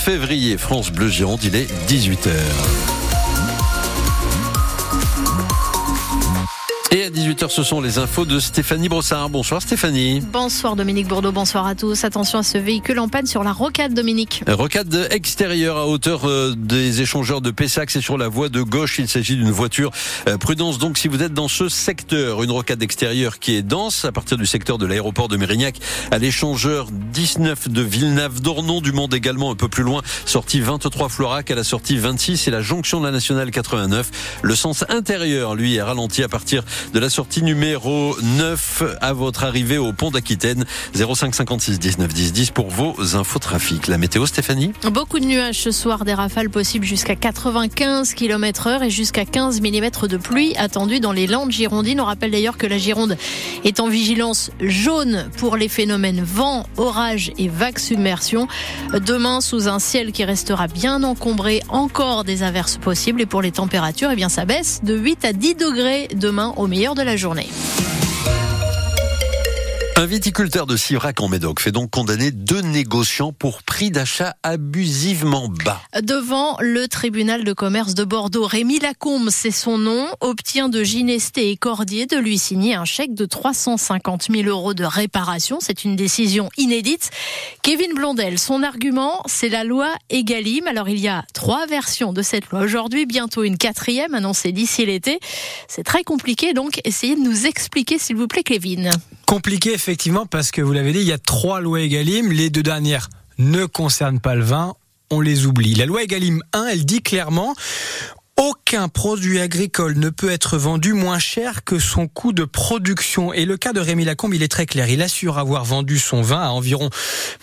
février. France Bleu Gironde, il est 18h. 18h, ce sont les infos de Stéphanie Brossard. Bonsoir Stéphanie. Bonsoir Dominique Bourdeau, bonsoir à tous. Attention à ce véhicule en panne sur la rocade Dominique. Rocade extérieure à hauteur euh, des échangeurs de Pessac, c'est sur la voie de gauche. Il s'agit d'une voiture. Euh, prudence donc si vous êtes dans ce secteur. Une rocade extérieure qui est dense à partir du secteur de l'aéroport de Mérignac à l'échangeur 19 de Villeneuve-d'Ornon, du Monde également un peu plus loin. Sortie 23 Florac à la sortie 26 et la jonction de la nationale 89. Le sens intérieur, lui, est ralenti à partir de la sortie numéro 9 à votre arrivée au pont d'Aquitaine. 05 56 19 10 10 pour vos infos trafic. La météo, Stéphanie Beaucoup de nuages ce soir, des rafales possibles jusqu'à 95 km heure et jusqu'à 15 mm de pluie attendue dans les Landes girondines. On rappelle d'ailleurs que la Gironde est en vigilance jaune pour les phénomènes vent, orage et vagues submersion. Demain, sous un ciel qui restera bien encombré, encore des averses possibles et pour les températures, eh bien, ça baisse de 8 à 10 degrés demain au meilleur de la journée. Un viticulteur de Sivrac en Médoc fait donc condamner deux négociants pour prix d'achat abusivement bas. Devant le tribunal de commerce de Bordeaux, Rémi Lacombe, c'est son nom, obtient de Ginesté et Cordier de lui signer un chèque de 350 000 euros de réparation. C'est une décision inédite. Kevin Blondel, son argument, c'est la loi Egalim. Alors il y a trois versions de cette loi aujourd'hui, bientôt une quatrième annoncée d'ici l'été. C'est très compliqué, donc essayez de nous expliquer s'il vous plaît, Kevin. Compliqué effectivement parce que vous l'avez dit, il y a trois lois Egalim. Les deux dernières ne concernent pas le vin. On les oublie. La loi Egalim 1, elle dit clairement aucun produit agricole ne peut être vendu moins cher que son coût de production. Et le cas de Rémi Lacombe, il est très clair. Il assure avoir vendu son vin à environ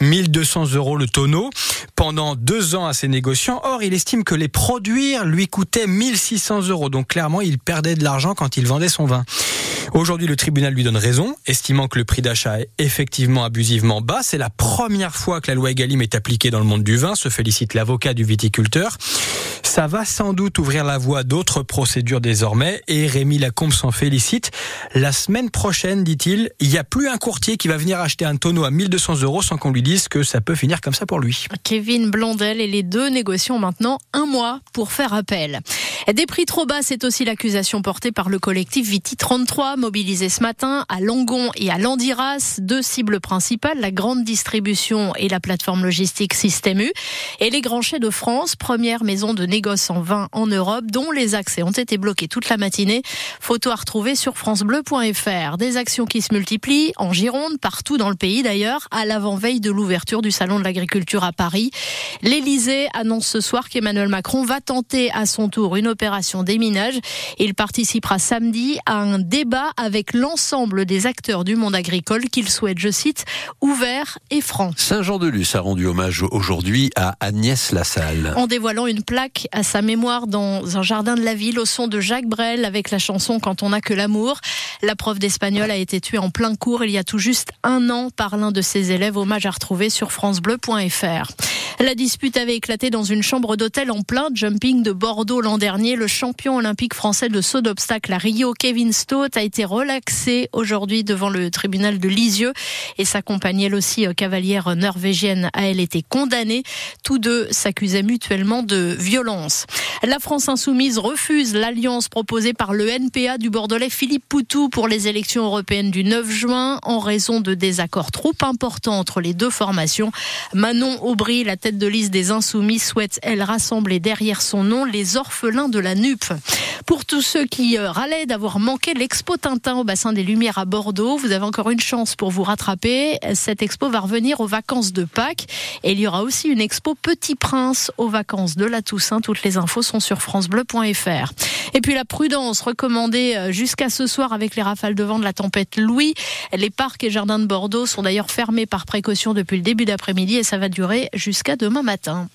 1200 euros le tonneau pendant deux ans à ses négociants. Or, il estime que les produire lui coûtaient 1600 euros. Donc clairement, il perdait de l'argent quand il vendait son vin. Aujourd'hui, le tribunal lui donne raison, estimant que le prix d'achat est effectivement abusivement bas. C'est la première fois que la loi Egalim est appliquée dans le monde du vin, se félicite l'avocat du viticulteur. Ça va sans doute ouvrir la voie à d'autres procédures désormais et Rémi Lacombe s'en félicite. La semaine prochaine, dit-il, il n'y a plus un courtier qui va venir acheter un tonneau à 1200 euros sans qu'on lui dise que ça peut finir comme ça pour lui. Kevin Blondel et les deux négociants maintenant un mois pour faire appel. Des prix trop bas, c'est aussi l'accusation portée par le collectif Viti 33, mobilisé ce matin à Langon et à Landiras, deux cibles principales, la grande distribution et la plateforme logistique Système U, et les grands chais de France, première maison de négoce en vin en Europe, dont les accès ont été bloqués toute la matinée. Photo à retrouver sur francebleu.fr. Des actions qui se multiplient en Gironde, partout dans le pays d'ailleurs, à l'avant-veille de l'ouverture du Salon de l'agriculture à Paris. L'Élysée annonce ce soir qu'Emmanuel Macron va tenter à son tour une opération déminage. Il participera samedi à un débat avec l'ensemble des acteurs du monde agricole qu'il souhaite, je cite, ouvert et franc. Saint-Jean-de-Luz a rendu hommage aujourd'hui à Agnès Lassalle. En dévoilant une plaque à sa mémoire dans un jardin de la ville au son de Jacques Brel avec la chanson Quand on n'a que l'amour. La prof d'espagnol a été tuée en plein cours il y a tout juste un an par l'un de ses élèves. Hommage à retrouver sur francebleu.fr. La dispute avait éclaté dans une chambre d'hôtel en plein jumping de Bordeaux l'an dernier. Le champion olympique français de saut d'obstacle à Rio, Kevin Stott, a été relaxé aujourd'hui devant le tribunal de Lisieux et sa compagne, elle aussi euh, cavalière norvégienne, a elle été condamnée. Tous deux s'accusaient mutuellement de violence. La France insoumise refuse l'alliance proposée par le NPA du Bordelais Philippe Poutou pour les élections européennes du 9 juin en raison de désaccords trop importants entre les deux formations. Manon Aubry, la tête de liste des Insoumis souhaite, elle, rassembler derrière son nom les orphelins de la NUP. Pour tous ceux qui euh, râlaient d'avoir manqué l'expo Tintin au bassin des Lumières à Bordeaux, vous avez encore une chance pour vous rattraper. Cette expo va revenir aux vacances de Pâques et il y aura aussi une expo Petit Prince aux vacances de la Toussaint. Toutes les infos sont sur francebleu.fr. Et puis la prudence recommandée euh, jusqu'à ce soir avec les rafales de vent de la tempête Louis. Les parcs et jardins de Bordeaux sont d'ailleurs fermés par précaution depuis le début d'après-midi et ça va durer jusqu'à demain matin.